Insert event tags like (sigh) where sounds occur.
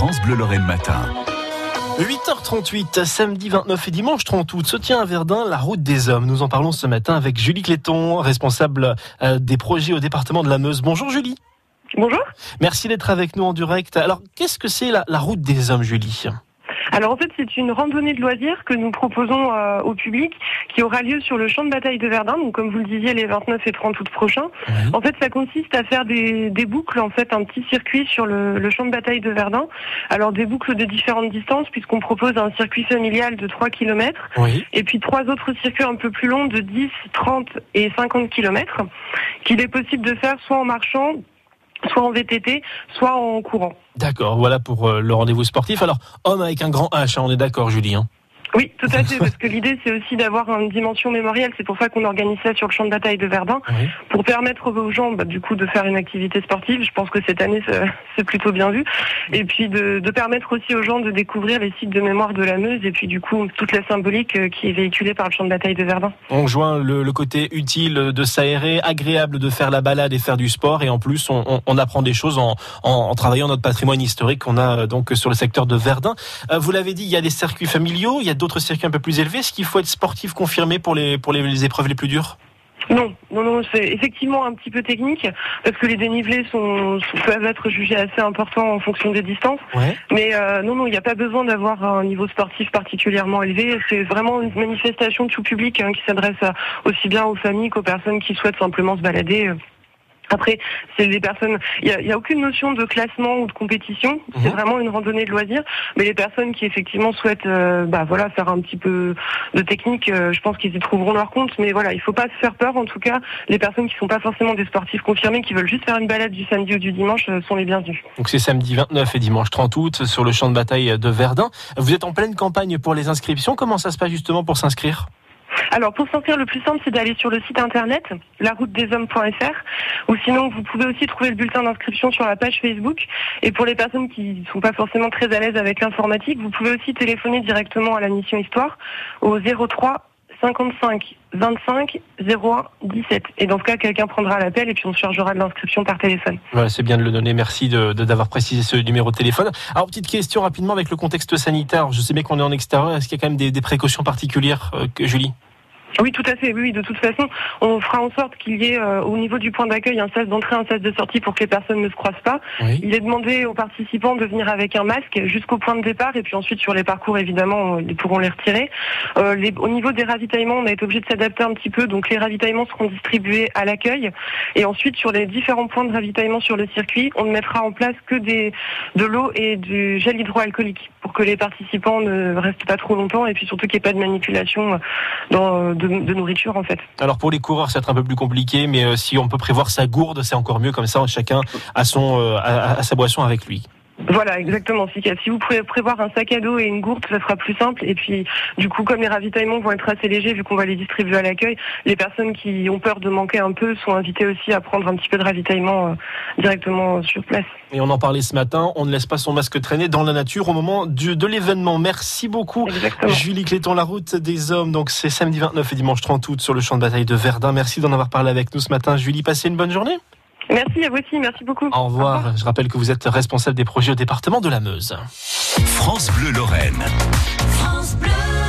France Bleu Lorraine Matin. 8h38, samedi 29 et dimanche 30 août, se tient à Verdun la route des hommes. Nous en parlons ce matin avec Julie Cléton, responsable euh, des projets au département de la Meuse. Bonjour Julie. Bonjour. Merci d'être avec nous en direct. Alors, qu'est-ce que c'est la, la route des hommes, Julie? Alors en fait, c'est une randonnée de loisirs que nous proposons euh, au public qui aura lieu sur le champ de bataille de Verdun, donc comme vous le disiez les 29 et 30 août prochains. En fait, ça consiste à faire des, des boucles, en fait, un petit circuit sur le, le champ de bataille de Verdun. Alors des boucles de différentes distances puisqu'on propose un circuit familial de 3 km Oui. et puis trois autres circuits un peu plus longs de 10, 30 et 50 km qu'il est possible de faire soit en marchant, soit en VTT, soit en courant. D'accord, voilà pour euh, le rendez-vous sportif. Alors, homme avec un grand H, hein, on est d'accord, Julie. hein? Oui, tout à fait, (laughs) parce que l'idée c'est aussi d'avoir une dimension mémorielle. C'est pour ça qu'on organise ça sur le champ de bataille de Verdun, Oui. pour permettre aux gens, bah, du coup, de faire une activité sportive. Je pense que cette année (laughs) c'est plutôt bien vu, et puis de, de permettre aussi aux gens de découvrir les sites de mémoire de la Meuse, et puis du coup toute la symbolique euh, qui est véhiculée par le champ de bataille de Verdun. On joint le, le côté utile de s'aérer, agréable de faire la balade et faire du sport, et en plus, on, on- on apprend des choses en, en- en travaillant notre patrimoine historique qu'on a euh, donc sur le secteur de Verdun. Euh, vous l'avez dit, il y a des circuits familiaux, il y a d'autres circuits un peu plus élevés. Est-ce qu'il faut être sportif confirmé pour les, pour les, les épreuves les plus dures? Non, non, non, c'est effectivement un petit peu technique parce que les dénivelés sont, peuvent être jugés assez importants en fonction des distances. Ouais. Mais euh, non, non, il n'y a pas besoin d'avoir un niveau sportif particulièrement élevé. C'est vraiment une manifestation de tout public hein, qui s'adresse aussi bien aux familles qu'aux personnes qui souhaitent simplement se balader. Après, c'est des personnes. Il n'y a, y a aucune notion de classement ou de compétition. C'est Mhm. vraiment une randonnée de loisirs. Mais les personnes qui effectivement souhaitent, euh, bah voilà, faire un petit peu de technique, euh, je pense qu'ils y trouveront leur compte. Mais voilà, il faut pas se faire peur. En tout cas, les personnes qui sont pas forcément des sportifs confirmés, qui veulent juste faire une balade du samedi ou du dimanche, euh, sont les bienvenus. Donc c'est samedi 29 et dimanche 30 août sur le champ de bataille de Verdun. Vous êtes en pleine campagne pour les inscriptions. Comment ça se passe justement pour s'inscrire? Alors pour s'inscrire, le plus simple, c'est d'aller sur le site internet laroutedeshommes.fr ou sinon vous pouvez aussi trouver le bulletin d'inscription sur la page Facebook. Et pour les personnes qui ne sont pas forcément très à l'aise avec l'informatique, vous pouvez aussi téléphoner directement à la mission Histoire au 03 55 25 01 17. Et dans ce cas, quelqu'un prendra l'appel et puis on se chargera de l'inscription par téléphone. Voilà, c'est bien de le donner. Merci de de- d'avoir précisé ce numéro de téléphone. Alors, petite question rapidement avec le contexte sanitaire. Je sais bien qu'on est en extérieur. Est-ce qu'il y a quand même des, précautions particulières, euh, Julie? Oui, tout à fait. Oui, oui, de toute façon, on fera en sorte qu'il y ait euh, au niveau du point d'accueil un sas d'entrée, un sas de sortie pour que les personnes ne se croisent pas. Oui. Il est demandé aux participants de venir avec un masque jusqu'au point de départ et puis ensuite sur les parcours évidemment ils pourront les retirer. Euh, les- au niveau des ravitaillements on a été obligé de s'adapter un petit peu donc les ravitaillements seront distribués à l'accueil et ensuite sur les différents points de ravitaillement sur le circuit on ne mettra en place que des de l'eau et du gel hydroalcoolique pour que les participants ne restent pas trop longtemps et puis surtout qu'il n'y ait pas de manipulation euh, dans, Alors, pour les coureurs, c'est un peu plus compliqué, mais euh, si on peut prévoir sa gourde, c'est encore mieux. Comme ça, chacun a, son, euh, sa boisson avec lui. Voilà, exactement. Si, si vous pouvez prévoir un sac à dos et une gourde, ça sera plus simple. Et puis, du coup, comme les ravitaillements vont être assez légers, vu qu'on va les distribuer à l'accueil, les personnes qui ont peur de manquer un peu sont invitées aussi à prendre un petit peu de ravitaillement euh, directement sur place. Et on en parlait ce matin. On ne laisse pas son masque traîner dans la nature au moment du, de l'événement. Merci beaucoup. Exactement. Julie Cléton, la route des hommes. Donc, c'est samedi 29 et dimanche 30 août sur le champ de bataille de Verdun. Merci d'en avoir parlé avec nous ce matin. Julie, passez une bonne journée. Merci à vous aussi, merci beaucoup. Au revoir. Je rappelle que vous êtes responsable des projets au département de la Meuse. France Bleu Lorraine. France Bleu.